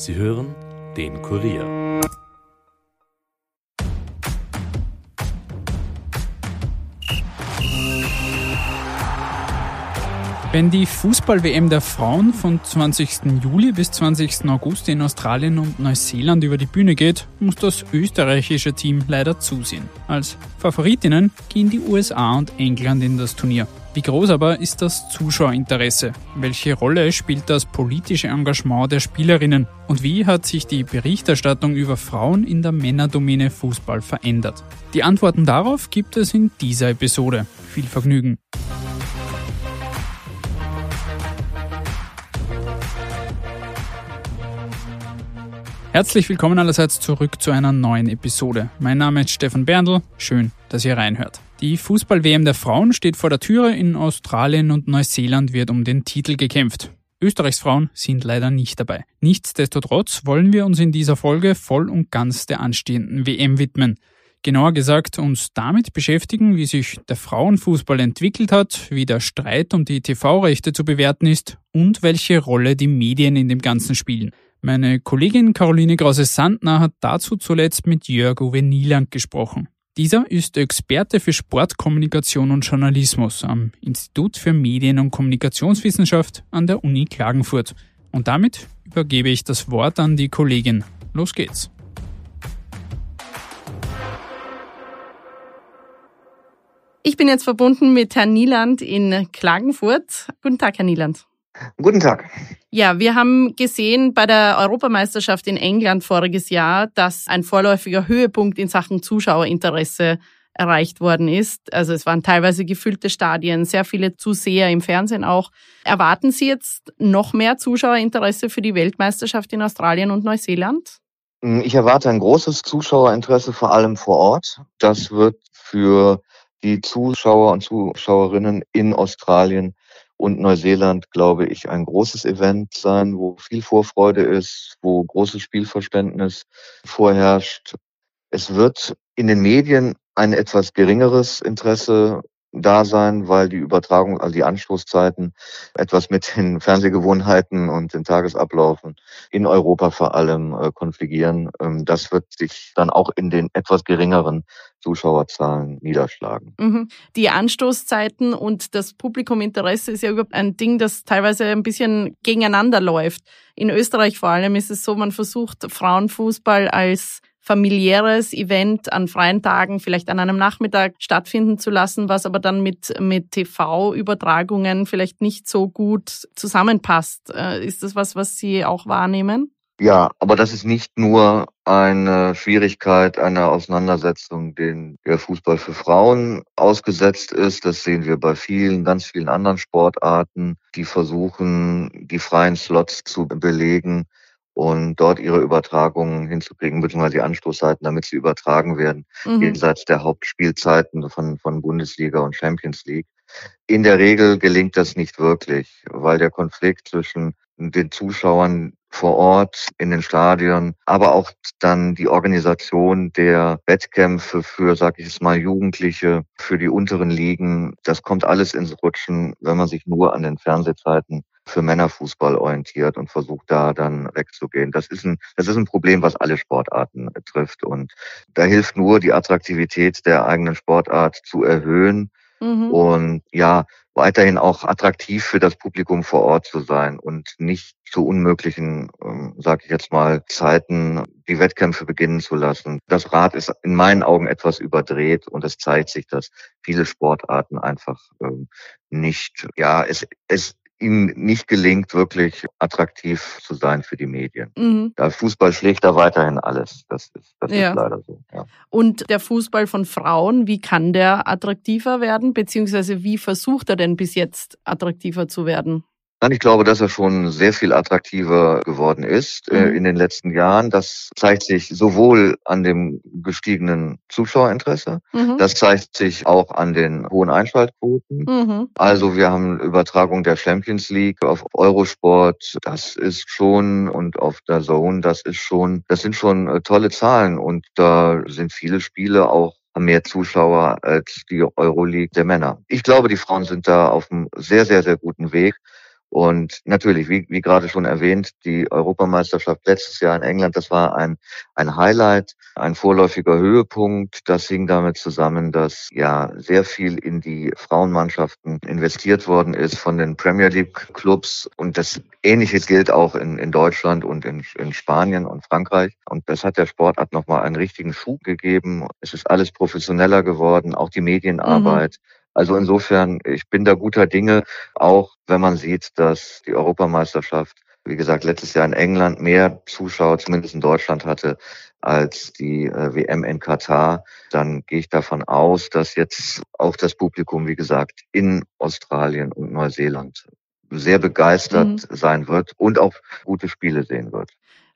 Sie hören den Kurier. Wenn die Fußball-WM der Frauen von 20. Juli bis 20. August in Australien und Neuseeland über die Bühne geht, muss das österreichische Team leider zusehen. Als Favoritinnen gehen die USA und England in das Turnier. Wie groß aber ist das Zuschauerinteresse? Welche Rolle spielt das politische Engagement der Spielerinnen? Und wie hat sich die Berichterstattung über Frauen in der Männerdomäne Fußball verändert? Die Antworten darauf gibt es in dieser Episode. Viel Vergnügen! Herzlich willkommen allerseits zurück zu einer neuen Episode. Mein Name ist Stefan Berndl. Schön, dass ihr reinhört. Die Fußball-WM der Frauen steht vor der Türe. In Australien und Neuseeland wird um den Titel gekämpft. Österreichs Frauen sind leider nicht dabei. Nichtsdestotrotz wollen wir uns in dieser Folge voll und ganz der anstehenden WM widmen. Genauer gesagt uns damit beschäftigen, wie sich der Frauenfußball entwickelt hat, wie der Streit um die TV-Rechte zu bewerten ist und welche Rolle die Medien in dem Ganzen spielen. Meine Kollegin Caroline Krause-Sandner hat dazu zuletzt mit Jörg Uwe Nieland gesprochen. Dieser ist Experte für Sportkommunikation und Journalismus am Institut für Medien- und Kommunikationswissenschaft an der Uni Klagenfurt. Und damit übergebe ich das Wort an die Kollegin. Los geht's. Ich bin jetzt verbunden mit Herrn Nieland in Klagenfurt. Guten Tag, Herr Nieland. Guten Tag. Ja, wir haben gesehen bei der Europameisterschaft in England voriges Jahr, dass ein vorläufiger Höhepunkt in Sachen Zuschauerinteresse erreicht worden ist. Also es waren teilweise gefüllte Stadien, sehr viele Zuseher im Fernsehen auch. Erwarten Sie jetzt noch mehr Zuschauerinteresse für die Weltmeisterschaft in Australien und Neuseeland? Ich erwarte ein großes Zuschauerinteresse, vor allem vor Ort. Das wird für die Zuschauer und Zuschauerinnen in Australien und Neuseeland, glaube ich, ein großes Event sein, wo viel Vorfreude ist, wo großes Spielverständnis vorherrscht. Es wird in den Medien ein etwas geringeres Interesse da sein, weil die Übertragung, also die Anstoßzeiten etwas mit den Fernsehgewohnheiten und den Tagesablaufen in Europa vor allem äh, konfligieren. Ähm, das wird sich dann auch in den etwas geringeren Zuschauerzahlen niederschlagen. Mhm. Die Anstoßzeiten und das Publikuminteresse ist ja überhaupt ein Ding, das teilweise ein bisschen gegeneinander läuft. In Österreich vor allem ist es so, man versucht Frauenfußball als familiäres Event an freien Tagen, vielleicht an einem Nachmittag stattfinden zu lassen, was aber dann mit, mit TV-Übertragungen vielleicht nicht so gut zusammenpasst. Äh, ist das was, was Sie auch wahrnehmen? Ja, aber das ist nicht nur eine Schwierigkeit einer Auseinandersetzung, den der Fußball für Frauen ausgesetzt ist. Das sehen wir bei vielen, ganz vielen anderen Sportarten, die versuchen, die freien Slots zu belegen und dort ihre Übertragungen hinzukriegen, beziehungsweise die Anstoßzeiten, damit sie übertragen werden, mhm. jenseits der Hauptspielzeiten von, von Bundesliga und Champions League. In der Regel gelingt das nicht wirklich, weil der Konflikt zwischen den Zuschauern vor Ort in den Stadien, aber auch dann die Organisation der Wettkämpfe für, sag ich es mal, Jugendliche, für die unteren Ligen, das kommt alles ins Rutschen, wenn man sich nur an den Fernsehzeiten für Männerfußball orientiert und versucht da dann wegzugehen. Das ist ein, das ist ein Problem, was alle Sportarten trifft. Und da hilft nur, die Attraktivität der eigenen Sportart zu erhöhen mhm. und ja, weiterhin auch attraktiv für das Publikum vor Ort zu sein und nicht zu unmöglichen, ähm, sage ich jetzt mal, Zeiten die Wettkämpfe beginnen zu lassen. Das Rad ist in meinen Augen etwas überdreht und es zeigt sich, dass viele Sportarten einfach ähm, nicht, ja, es, es ihm nicht gelingt, wirklich attraktiv zu sein für die Medien. Mhm. Da Fußball schlägt da weiterhin alles. Das ist, das ja. ist leider so. Ja. Und der Fußball von Frauen, wie kann der attraktiver werden? Beziehungsweise wie versucht er denn bis jetzt attraktiver zu werden? Nein, ich glaube, dass er schon sehr viel attraktiver geworden ist äh, mhm. in den letzten Jahren. Das zeigt sich sowohl an dem gestiegenen Zuschauerinteresse, mhm. das zeigt sich auch an den hohen Einschaltquoten. Mhm. Also wir haben Übertragung der Champions League auf Eurosport, das ist schon und auf der Zone, das ist schon, das sind schon äh, tolle Zahlen und da sind viele Spiele auch mehr Zuschauer als die Euroleague der Männer. Ich glaube, die Frauen sind da auf einem sehr, sehr, sehr guten Weg. Und natürlich, wie, wie gerade schon erwähnt, die Europameisterschaft letztes Jahr in England, das war ein, ein Highlight, ein vorläufiger Höhepunkt. Das hing damit zusammen, dass ja sehr viel in die Frauenmannschaften investiert worden ist von den Premier League Clubs. Und das Ähnliches gilt auch in, in Deutschland und in, in Spanien und Frankreich. Und das hat der Sportart nochmal einen richtigen Schub gegeben. Es ist alles professioneller geworden, auch die Medienarbeit. Mhm. Also insofern, ich bin da guter Dinge, auch wenn man sieht, dass die Europameisterschaft, wie gesagt, letztes Jahr in England mehr Zuschauer, zumindest in Deutschland hatte, als die äh, WM in Katar, dann gehe ich davon aus, dass jetzt auch das Publikum, wie gesagt, in Australien und Neuseeland sehr begeistert mhm. sein wird und auch gute Spiele sehen wird.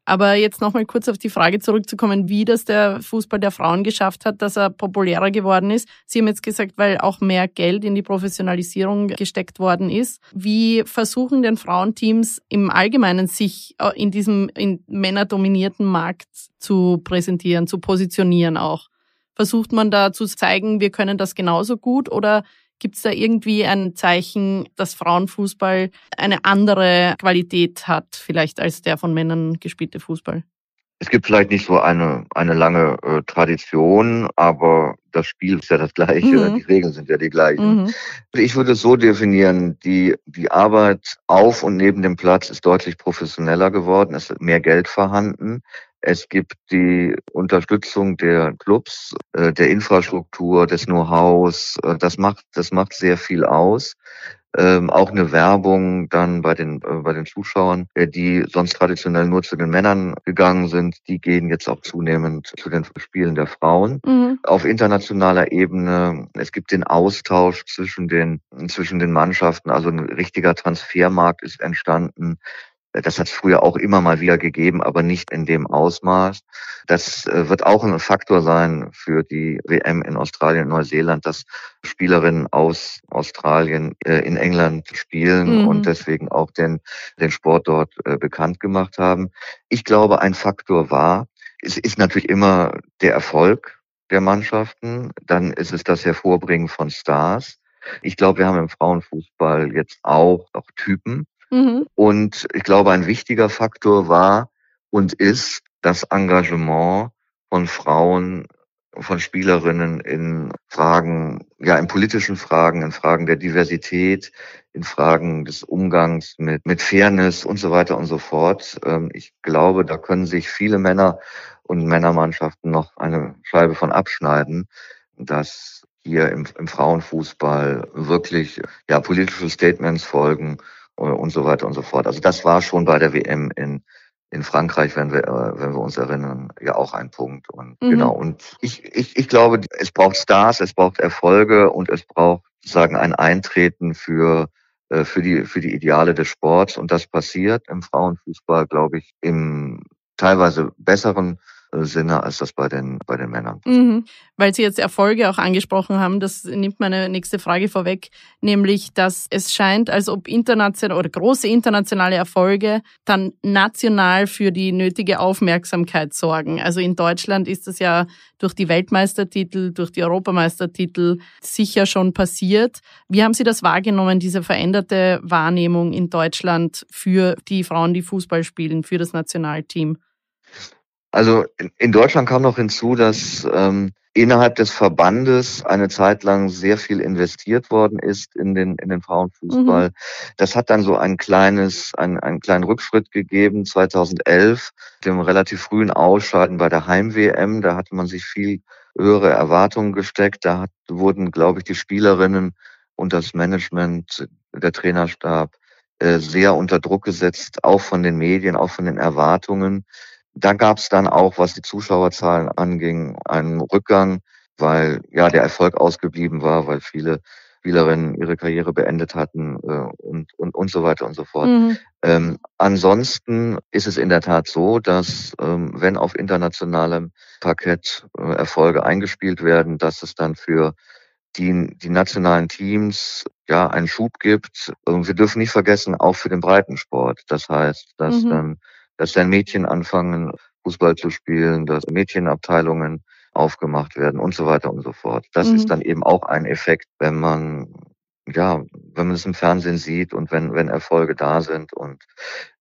Aber jetzt nochmal kurz auf die Frage zurückzukommen, wie das der Fußball der Frauen geschafft hat, dass er populärer geworden ist. Sie haben jetzt gesagt, weil auch mehr Geld in die Professionalisierung gesteckt worden ist. Wie versuchen denn Frauenteams im Allgemeinen sich äh, in diesem in männerdominierten Markt zu präsentieren, zu positionieren auch? Versucht man da zu zeigen, wir können das genauso gut oder Gibt es da irgendwie ein Zeichen, dass Frauenfußball eine andere Qualität hat, vielleicht als der von Männern gespielte Fußball? Es gibt vielleicht nicht so eine, eine lange äh, Tradition, aber das Spiel ist ja das gleiche, mhm. die Regeln sind ja die gleichen. Mhm. Ich würde es so definieren, die, die Arbeit auf und neben dem Platz ist deutlich professioneller geworden, es ist mehr Geld vorhanden. Es gibt die Unterstützung der Clubs, äh, der Infrastruktur, des Know-hows. Äh, das macht, das macht sehr viel aus. Ähm, auch eine Werbung dann bei den, äh, bei den Zuschauern, die sonst traditionell nur zu den Männern gegangen sind, die gehen jetzt auch zunehmend zu den Spielen der Frauen. Mhm. Auf internationaler Ebene, es gibt den Austausch zwischen den, zwischen den Mannschaften, also ein richtiger Transfermarkt ist entstanden. Das hat es früher auch immer mal wieder gegeben, aber nicht in dem Ausmaß. Das äh, wird auch ein Faktor sein für die WM in Australien und Neuseeland, dass Spielerinnen aus Australien äh, in England spielen mhm. und deswegen auch den, den Sport dort äh, bekannt gemacht haben. Ich glaube, ein Faktor war, es ist natürlich immer der Erfolg der Mannschaften, dann ist es das Hervorbringen von Stars. Ich glaube, wir haben im Frauenfußball jetzt auch noch Typen, Mhm. Und ich glaube, ein wichtiger Faktor war und ist das Engagement von Frauen, von Spielerinnen in Fragen, ja, in politischen Fragen, in Fragen der Diversität, in Fragen des Umgangs mit, mit Fairness und so weiter und so fort. Ähm, ich glaube, da können sich viele Männer und Männermannschaften noch eine Scheibe von abschneiden, dass hier im, im Frauenfußball wirklich ja, politische Statements folgen und so weiter und so fort. Also das war schon bei der WM in in Frankreich, wenn wir, äh, wenn wir uns erinnern, ja auch ein Punkt. Und mhm. genau. Und ich, ich, ich glaube, es braucht Stars, es braucht Erfolge und es braucht sagen ein Eintreten für äh, für die für die Ideale des Sports. Und das passiert im Frauenfußball, glaube ich, im teilweise besseren Sinne als das bei den, bei den Männern. Mhm. Weil Sie jetzt Erfolge auch angesprochen haben, das nimmt meine nächste Frage vorweg, nämlich, dass es scheint, als ob internationale oder große internationale Erfolge dann national für die nötige Aufmerksamkeit sorgen. Also in Deutschland ist das ja durch die Weltmeistertitel, durch die Europameistertitel sicher schon passiert. Wie haben Sie das wahrgenommen, diese veränderte Wahrnehmung in Deutschland für die Frauen, die Fußball spielen, für das Nationalteam? Also in Deutschland kam noch hinzu, dass ähm, innerhalb des Verbandes eine Zeit lang sehr viel investiert worden ist in den, in den Frauenfußball. Mhm. Das hat dann so ein kleines, ein, einen kleinen Rückschritt gegeben 2011, dem relativ frühen Ausscheiden bei der Heim-WM. Da hatte man sich viel höhere Erwartungen gesteckt. Da hat, wurden, glaube ich, die Spielerinnen und das Management, der Trainerstab äh, sehr unter Druck gesetzt, auch von den Medien, auch von den Erwartungen. Da gab es dann auch, was die Zuschauerzahlen anging, einen Rückgang, weil ja der Erfolg ausgeblieben war, weil viele Spielerinnen ihre Karriere beendet hatten äh, und, und, und so weiter und so fort. Mhm. Ähm, ansonsten ist es in der Tat so, dass ähm, wenn auf internationalem Parkett äh, Erfolge eingespielt werden, dass es dann für die, die nationalen Teams ja einen Schub gibt. Und wir dürfen nicht vergessen, auch für den Breitensport. Das heißt, dass mhm. dann dass dann Mädchen anfangen, Fußball zu spielen, dass Mädchenabteilungen aufgemacht werden und so weiter und so fort. Das mhm. ist dann eben auch ein Effekt, wenn man ja, wenn man es im Fernsehen sieht und wenn, wenn Erfolge da sind. Und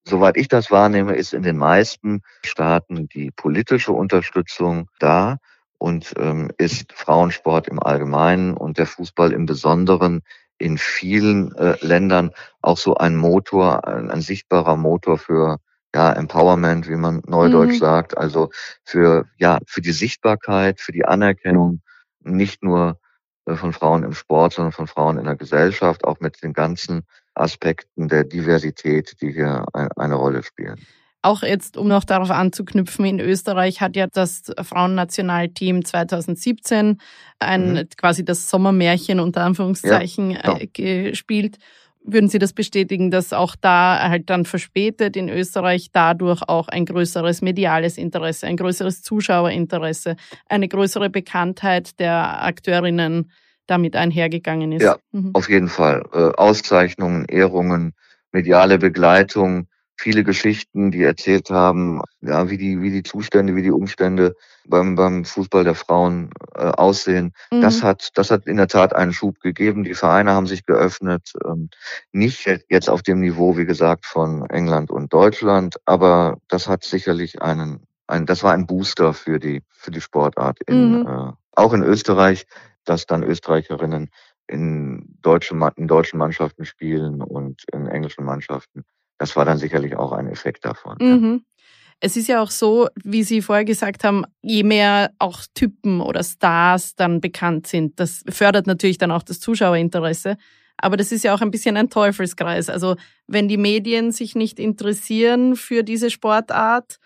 soweit ich das wahrnehme, ist in den meisten Staaten die politische Unterstützung da und ähm, ist Frauensport im Allgemeinen und der Fußball im Besonderen in vielen äh, Ländern auch so ein Motor, ein, ein sichtbarer Motor für ja, Empowerment, wie man neudeutsch mhm. sagt, also für, ja, für die Sichtbarkeit, für die Anerkennung, nicht nur äh, von Frauen im Sport, sondern von Frauen in der Gesellschaft, auch mit den ganzen Aspekten der Diversität, die hier eine Rolle spielen. Auch jetzt, um noch darauf anzuknüpfen, in Österreich hat ja das Frauennationalteam 2017 ein mhm. quasi das Sommermärchen unter Anführungszeichen ja. Äh, gespielt. Würden Sie das bestätigen, dass auch da halt dann verspätet in Österreich dadurch auch ein größeres mediales Interesse, ein größeres Zuschauerinteresse, eine größere Bekanntheit der Akteurinnen damit einhergegangen ist? Ja, mhm. auf jeden Fall. Äh, Auszeichnungen, Ehrungen, mediale Begleitung, viele Geschichten, die erzählt haben, ja, wie die, wie die Zustände, wie die Umstände beim, beim Fußball der Frauen äh, aussehen. Mhm. Das hat, das hat in der Tat einen Schub gegeben. Die Vereine haben sich geöffnet, ähm, nicht jetzt auf dem Niveau, wie gesagt, von England und Deutschland, aber das hat sicherlich einen, ein, das war ein Booster für die, für die Sportart in, mhm. äh, auch in Österreich, dass dann Österreicherinnen in deutschen, in deutschen Mannschaften spielen und in englischen Mannschaften das war dann sicherlich auch ein Effekt davon. Mhm. Ja. Es ist ja auch so, wie Sie vorher gesagt haben, je mehr auch Typen oder Stars dann bekannt sind, das fördert natürlich dann auch das Zuschauerinteresse. Aber das ist ja auch ein bisschen ein Teufelskreis. Also wenn die Medien sich nicht interessieren für diese Sportart,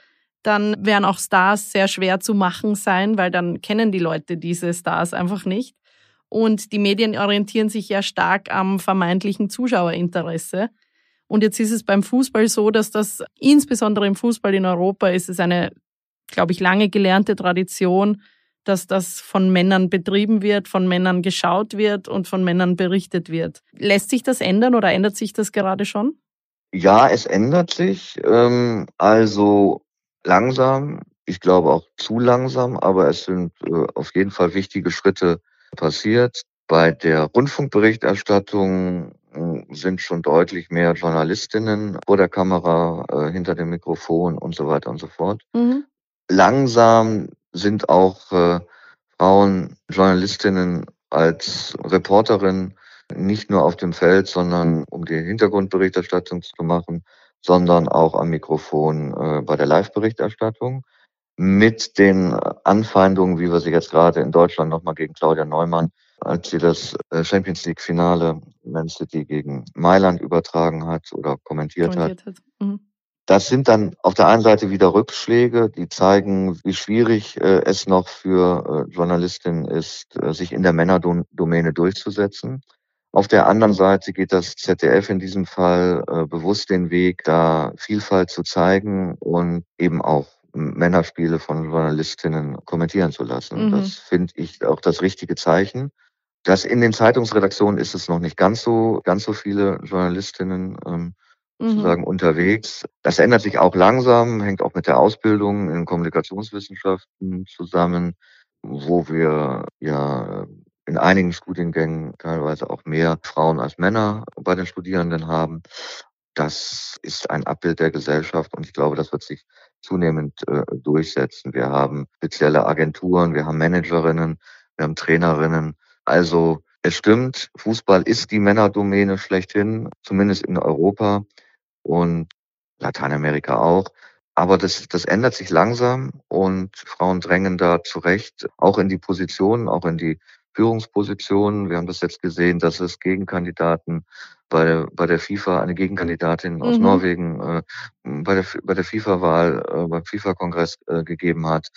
dann werden auch Stars sehr schwer zu machen sein, weil dann kennen die Leute diese Stars einfach nicht. Und die Medien orientieren sich ja stark am vermeintlichen Zuschauerinteresse. Und jetzt ist es beim Fußball so, dass das insbesondere im Fußball in Europa ist es eine, glaube ich, lange gelernte Tradition, dass das von Männern betrieben wird, von Männern geschaut wird und von Männern berichtet wird. Lässt sich das ändern oder ändert sich das gerade schon? Ja, es ändert sich. Ähm, also langsam, ich glaube auch zu langsam, aber es sind äh, auf jeden Fall wichtige Schritte passiert. Bei der Rundfunkberichterstattung sind schon deutlich mehr Journalistinnen vor der Kamera, äh, hinter dem Mikrofon und so weiter und so fort. Mhm. Langsam sind auch äh, Frauen Journalistinnen als Reporterin nicht nur auf dem Feld, sondern um die Hintergrundberichterstattung zu machen, sondern auch am Mikrofon äh, bei der Live-Berichterstattung. Mit den Anfeindungen, wie wir sie jetzt gerade in Deutschland nochmal gegen Claudia Neumann als sie das äh, Champions League Finale Man City gegen Mailand übertragen hat oder kommentiert, kommentiert hat. hat. Mhm. Das sind dann auf der einen Seite wieder Rückschläge, die zeigen, wie schwierig äh, es noch für äh, Journalistinnen ist, äh, sich in der Männerdomäne durchzusetzen. Auf der anderen Seite geht das ZDF in diesem Fall bewusst den Weg, da Vielfalt zu zeigen und eben auch Männerspiele von Journalistinnen kommentieren zu lassen. Mhm. Das finde ich auch das richtige Zeichen. Das in den Zeitungsredaktionen ist es noch nicht ganz so, ganz so viele Journalistinnen ähm, mhm. sozusagen unterwegs. Das ändert sich auch langsam, hängt auch mit der Ausbildung in Kommunikationswissenschaften zusammen, wo wir ja in einigen Studiengängen teilweise auch mehr Frauen als Männer bei den Studierenden haben. Das ist ein Abbild der Gesellschaft und ich glaube, das wird sich zunehmend äh, durchsetzen. Wir haben spezielle Agenturen, wir haben Managerinnen, wir haben Trainerinnen, also es stimmt, Fußball ist die Männerdomäne schlechthin, zumindest in Europa und Lateinamerika auch. Aber das, das ändert sich langsam und Frauen drängen da zurecht, auch in die Positionen, auch in die Führungspositionen. Wir haben das jetzt gesehen, dass es Gegenkandidaten bei, bei der FIFA, eine Gegenkandidatin aus mhm. Norwegen äh, bei der, bei der FIFA-Wahl, äh, beim FIFA-Kongress äh, gegeben hat.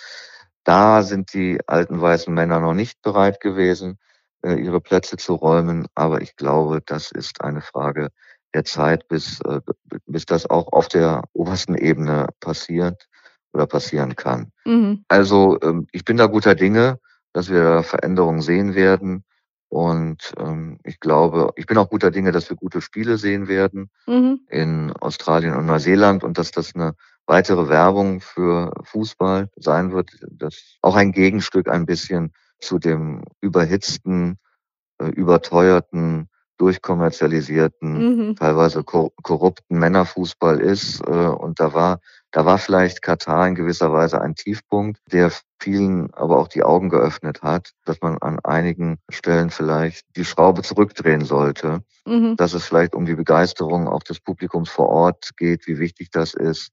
Da sind die alten weißen Männer noch nicht bereit gewesen. Äh, ihre Plätze zu räumen. Aber ich glaube, das ist eine Frage der Zeit, bis, äh, bis das auch auf der obersten Ebene passiert oder passieren kann. Mhm. Also ähm, ich bin da guter Dinge, dass wir Veränderungen sehen werden. Und ähm, ich glaube, ich bin auch guter Dinge, dass wir gute Spiele sehen werden mhm. in Australien und Neuseeland und dass das eine weitere Werbung für Fußball sein wird. Das auch ein Gegenstück ein bisschen zu dem überhitzten, äh, überteuerten durchkommerzialisierten, mhm. teilweise korrupten Männerfußball ist. Äh, und da war, da war vielleicht Katar in gewisser Weise ein Tiefpunkt, der vielen aber auch die Augen geöffnet hat, dass man an einigen Stellen vielleicht die Schraube zurückdrehen sollte, mhm. dass es vielleicht um die Begeisterung auch des Publikums vor Ort geht, wie wichtig das ist,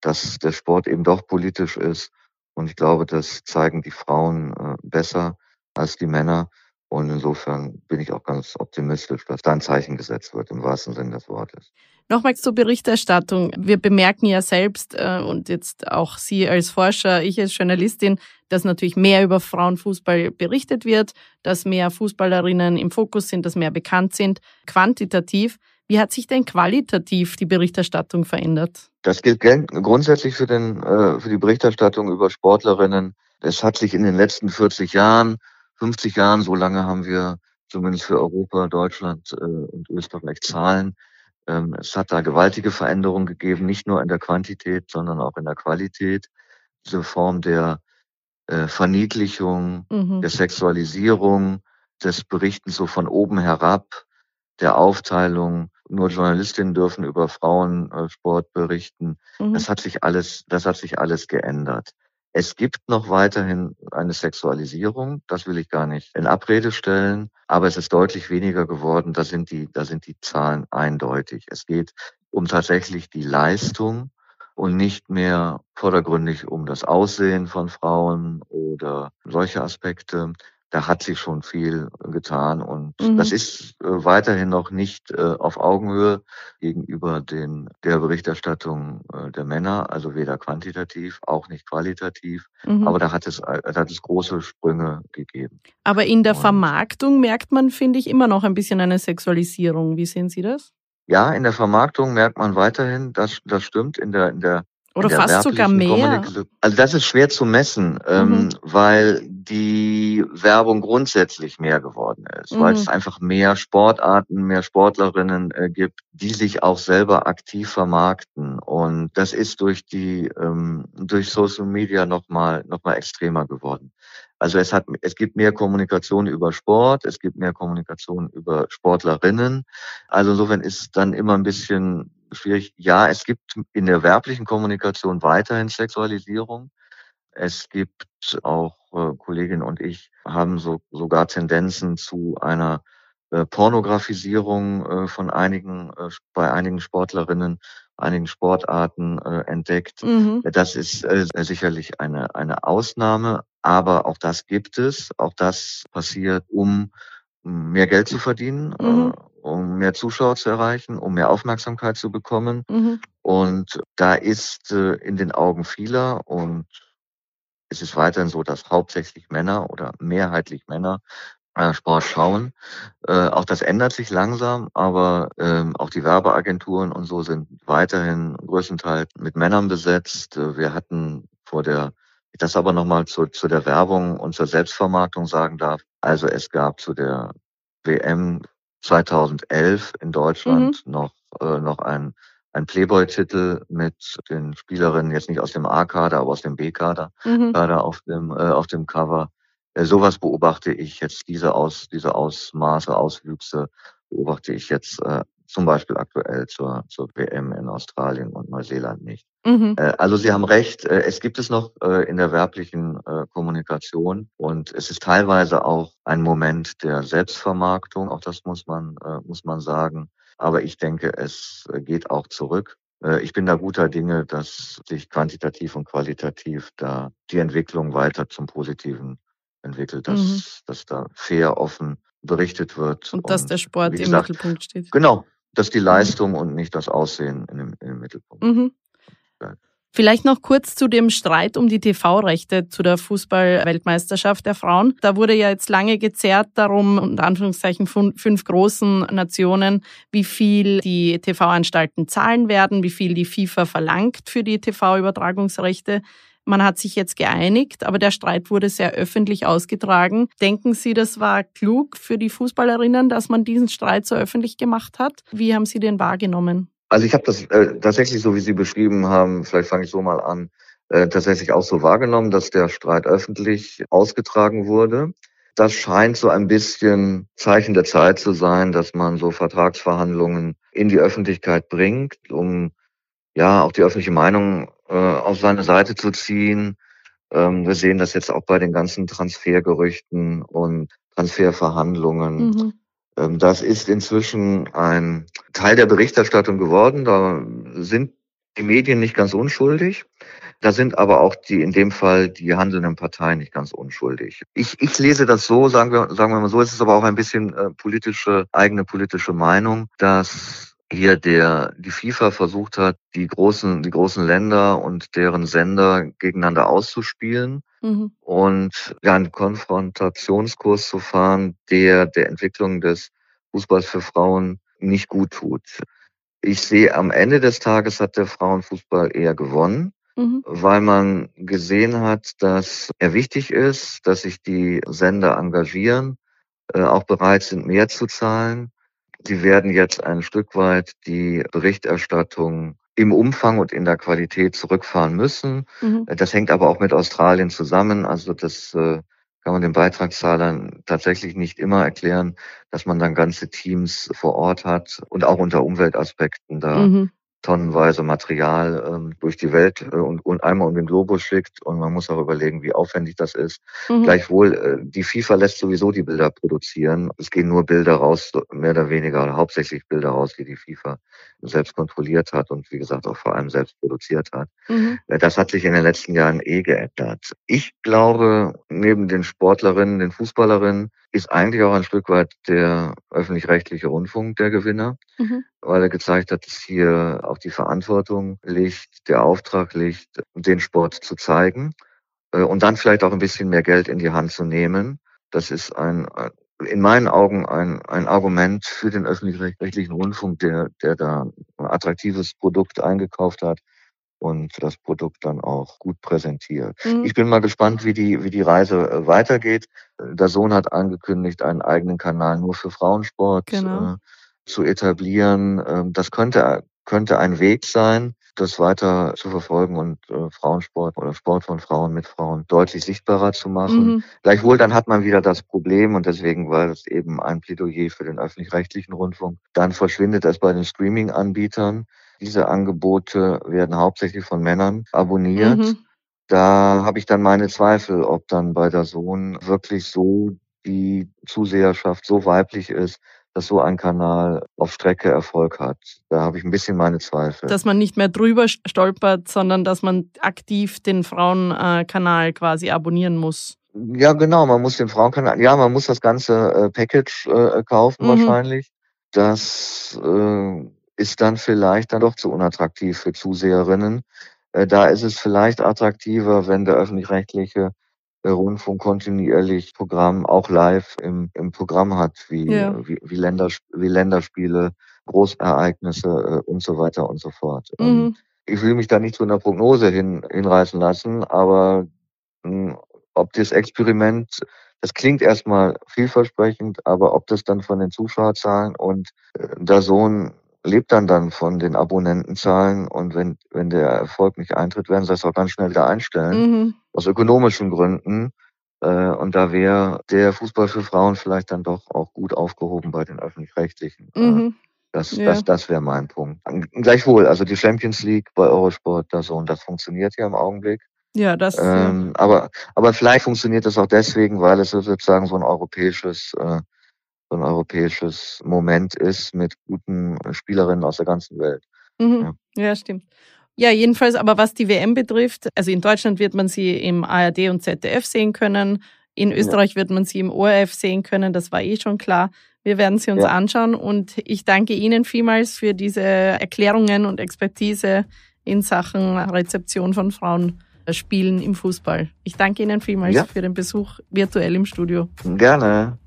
dass der Sport eben doch politisch ist. Und ich glaube, das zeigen die Frauen äh, besser als die Männer. Und insofern bin ich auch ganz optimistisch, dass da ein Zeichen gesetzt wird, im wahrsten Sinne des Wortes. Nochmals zur Berichterstattung. Wir bemerken ja selbst äh, und jetzt auch Sie als Forscher, ich als Journalistin, dass natürlich mehr über Frauenfußball berichtet wird, dass mehr Fußballerinnen im Fokus sind, dass mehr bekannt sind, quantitativ. Wie hat sich denn qualitativ die Berichterstattung verändert? Das gilt grundsätzlich für, den, äh, für die Berichterstattung über Sportlerinnen. Es hat sich in den letzten 40 Jahren 50 Jahren, so lange haben wir zumindest für Europa, Deutschland äh, und Österreich Zahlen. Ähm, es hat da gewaltige Veränderungen gegeben, nicht nur in der Quantität, sondern auch in der Qualität. Diese Form der äh, Verniedlichung, mhm. der Sexualisierung, des Berichtens so von oben herab, der Aufteilung, nur Journalistinnen dürfen über Frauensport äh, berichten. Mhm. Das hat sich alles, das hat sich alles geändert. Es gibt noch weiterhin eine Sexualisierung, das will ich gar nicht in Abrede stellen, aber es ist deutlich weniger geworden, da sind die, da sind die Zahlen eindeutig. Es geht um tatsächlich die Leistung und nicht mehr vordergründig um das Aussehen von Frauen oder solche Aspekte da hat sich schon viel getan und mhm. das ist äh, weiterhin noch nicht äh, auf Augenhöhe gegenüber den, der Berichterstattung äh, der Männer, also weder quantitativ, auch nicht qualitativ, mhm. aber da hat es, da hat es große Sprünge gegeben. Aber in der und Vermarktung merkt man, finde ich, immer noch ein bisschen eine Sexualisierung. Wie sehen Sie das? Ja, in der Vermarktung merkt man weiterhin, das, das stimmt, in der, in der oder fast sogar mehr. Also das ist schwer zu messen, ähm, mhm. weil die Werbung grundsätzlich mehr geworden ist, mhm. weil es einfach mehr Sportarten, mehr Sportlerinnen äh, gibt, die sich auch selber aktiv vermarkten. Und das ist durch die ähm, durch Social Media nochmal noch mal extremer geworden. Also es hat, es gibt mehr Kommunikation über Sport, es gibt mehr Kommunikation über Sportlerinnen. Also insofern ist es dann immer ein bisschen schwierig. Ja, es gibt in der werblichen Kommunikation weiterhin Sexualisierung. Es gibt auch äh, Kolleginnen und ich haben so, sogar Tendenzen zu einer äh, Pornografisierung äh, von einigen, äh, bei einigen Sportlerinnen, einigen Sportarten äh, entdeckt. Mhm. Das ist äh, sicherlich eine, eine Ausnahme, aber auch das gibt es. Auch das passiert, um mehr Geld zu verdienen, mhm. Um mehr Zuschauer zu erreichen, um mehr Aufmerksamkeit zu bekommen. Mhm. Und da ist in den Augen vieler und es ist weiterhin so, dass hauptsächlich Männer oder mehrheitlich Männer äh, Sport schauen. Äh, auch das ändert sich langsam, aber ähm, auch die Werbeagenturen und so sind weiterhin größtenteils mit Männern besetzt. Äh, wir hatten vor der, ich das aber nochmal zu, zu der Werbung und zur Selbstvermarktung sagen darf. Also es gab zu der WM 2011 in Deutschland mhm. noch, äh, noch ein ein Playboy-Titel mit den Spielerinnen jetzt nicht aus dem A-Kader, aber aus dem B-Kader, mhm. Kader auf dem äh, auf dem Cover. Äh, sowas beobachte ich jetzt, diese, Aus, diese Ausmaße, Auswüchse beobachte ich jetzt äh, zum Beispiel aktuell zur, zur WM in Australien und Neuseeland nicht. Mhm. Äh, also Sie haben recht, äh, es gibt es noch äh, in der werblichen Kommunikation und es ist teilweise auch ein Moment der Selbstvermarktung, auch das muss man, muss man sagen. Aber ich denke, es geht auch zurück. Ich bin da guter Dinge, dass sich quantitativ und qualitativ da die Entwicklung weiter zum Positiven entwickelt, dass, mhm. dass da fair, offen berichtet wird. Und, und dass der Sport gesagt, im Mittelpunkt steht. Genau, dass die mhm. Leistung und nicht das Aussehen in dem, in dem Mittelpunkt. Mhm. Vielleicht noch kurz zu dem Streit um die TV-Rechte zu der Fußball-Weltmeisterschaft der Frauen. Da wurde ja jetzt lange gezerrt darum, unter Anführungszeichen fünf großen Nationen, wie viel die TV-Anstalten zahlen werden, wie viel die FIFA verlangt für die TV-Übertragungsrechte. Man hat sich jetzt geeinigt, aber der Streit wurde sehr öffentlich ausgetragen. Denken Sie, das war klug für die Fußballerinnen, dass man diesen Streit so öffentlich gemacht hat? Wie haben Sie den wahrgenommen? Also ich habe das äh, tatsächlich, so wie Sie beschrieben haben, vielleicht fange ich so mal an, äh, tatsächlich auch so wahrgenommen, dass der Streit öffentlich ausgetragen wurde. das scheint so ein bisschen Zeichen der Zeit zu sein, dass man so Vertragsverhandlungen in die Öffentlichkeit bringt, um ja auch die öffentliche Meinung äh, auf seine Seite zu ziehen. Ähm, wir sehen das jetzt auch bei den ganzen Transfergerüchten und Transferverhandlungen. Mhm. Ähm, das ist inzwischen ein Teil der Berichterstattung geworden. Da sind die Medien nicht ganz unschuldig. Da sind aber auch die, in dem Fall, die handelnden Parteien nicht ganz unschuldig. Ich, ich lese das so, sagen wir, sagen wir mal so, es ist aber auch ein bisschen äh, politische, eigene politische Meinung, dass hier der, die FIFA versucht hat, die großen, die großen Länder und deren Sender gegeneinander auszuspielen mhm. und ja, einen Konfrontationskurs zu fahren, der der Entwicklung des Fußballs für Frauen nicht gut tut. Ich sehe, am Ende des Tages hat der Frauenfußball eher gewonnen, mhm. weil man gesehen hat, dass er wichtig ist, dass sich die Sender engagieren, äh, auch bereit sind, mehr zu zahlen. Sie werden jetzt ein Stück weit die Berichterstattung im Umfang und in der Qualität zurückfahren müssen. Mhm. Das hängt aber auch mit Australien zusammen. Also das äh, kann man den Beitragszahlern tatsächlich nicht immer erklären, dass man dann ganze Teams vor Ort hat und auch unter Umweltaspekten da mhm tonnenweise Material ähm, durch die Welt äh, und, und einmal um den Globus schickt. Und man muss auch überlegen, wie aufwendig das ist. Mhm. Gleichwohl, äh, die FIFA lässt sowieso die Bilder produzieren. Es gehen nur Bilder raus, mehr oder weniger, oder hauptsächlich Bilder raus, die die FIFA selbst kontrolliert hat und wie gesagt auch vor allem selbst produziert hat. Mhm. Äh, das hat sich in den letzten Jahren eh geändert. Ich glaube, neben den Sportlerinnen, den Fußballerinnen, ist eigentlich auch ein Stück weit der öffentlich-rechtliche Rundfunk der Gewinner, mhm. weil er gezeigt hat, dass hier auch die Verantwortung liegt, der Auftrag liegt, den Sport zu zeigen äh, und dann vielleicht auch ein bisschen mehr Geld in die Hand zu nehmen. Das ist ein, in meinen Augen ein, ein Argument für den öffentlich-rechtlichen Rundfunk, der, der da ein attraktives Produkt eingekauft hat und das Produkt dann auch gut präsentiert. Mhm. Ich bin mal gespannt, wie die, wie die Reise äh, weitergeht. Der Sohn hat angekündigt, einen eigenen Kanal nur für Frauensport genau. äh, zu etablieren. Ähm, das könnte, könnte ein Weg sein, das weiter zu verfolgen und äh, Frauensport oder Sport von Frauen mit Frauen deutlich sichtbarer zu machen. Mhm. Gleichwohl dann hat man wieder das Problem und deswegen war es eben ein Plädoyer für den öffentlich-rechtlichen Rundfunk. Dann verschwindet es bei den Streaming-Anbietern. Diese Angebote werden hauptsächlich von Männern abonniert. Mhm. Da habe ich dann meine Zweifel, ob dann bei der Sohn wirklich so die Zuseherschaft so weiblich ist, dass so ein Kanal auf Strecke Erfolg hat. Da habe ich ein bisschen meine Zweifel. Dass man nicht mehr drüber stolpert, sondern dass man aktiv den Frauenkanal quasi abonnieren muss. Ja, genau, man muss den Frauenkanal, ja, man muss das ganze äh, Package äh, kaufen mhm. wahrscheinlich. Das äh, ist dann vielleicht dann doch zu unattraktiv für Zuseherinnen. Äh, da ist es vielleicht attraktiver, wenn der öffentlich-rechtliche äh, Rundfunk kontinuierlich Programm auch live im, im Programm hat, wie, ja. wie, wie, Länder, wie Länderspiele, Großereignisse äh, und so weiter und so fort. Ähm, mhm. Ich will mich da nicht zu einer Prognose hin, hinreißen lassen, aber mh, hm, ob das Experiment, das klingt erstmal vielversprechend, aber ob das dann von den Zuschauerzahlen und äh, der Sohn lebt dann dann von den Abonnentenzahlen und wenn, wenn der Erfolg nicht eintritt, werden sie das auch ganz schnell wieder einstellen, mhm. aus ökonomischen Gründen. Äh, und da wäre der Fußball für Frauen vielleicht dann doch auch gut aufgehoben bei den öffentlich-rechtlichen. Äh, mhm. Das, ja. das, das wäre mein Punkt. Gleichwohl, also die Champions League bei Eurosport, das, so, und das funktioniert ja im Augenblick. Ja, das. Ähm, ja. Aber, aber vielleicht funktioniert das auch deswegen, weil es sozusagen so ein europäisches äh, so ein europäisches Moment ist mit guten Spielerinnen aus der ganzen Welt. Mhm. Ja. ja, stimmt. Ja, jedenfalls, aber was die WM betrifft, also in Deutschland wird man sie im ARD und ZDF sehen können. In Österreich wird man sie im ORF sehen können, das war eh schon klar. Wir werden sie uns ja. anschauen und ich danke Ihnen vielmals für diese Erklärungen und Expertise in Sachen Rezeption von Frauenspielen im Fußball. Ich danke Ihnen vielmals ja. für den Besuch virtuell im Studio. Gerne.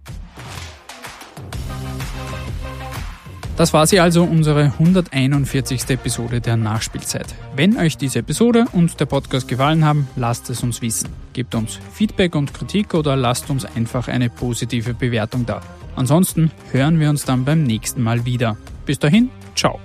Das war sie also, unsere 141. Episode der Nachspielzeit. Wenn euch diese Episode und der Podcast gefallen haben, lasst es uns wissen. Gebt uns Feedback und Kritik oder lasst uns einfach eine positive Bewertung da. Ansonsten hören wir uns dann beim nächsten Mal wieder. Bis dahin, ciao.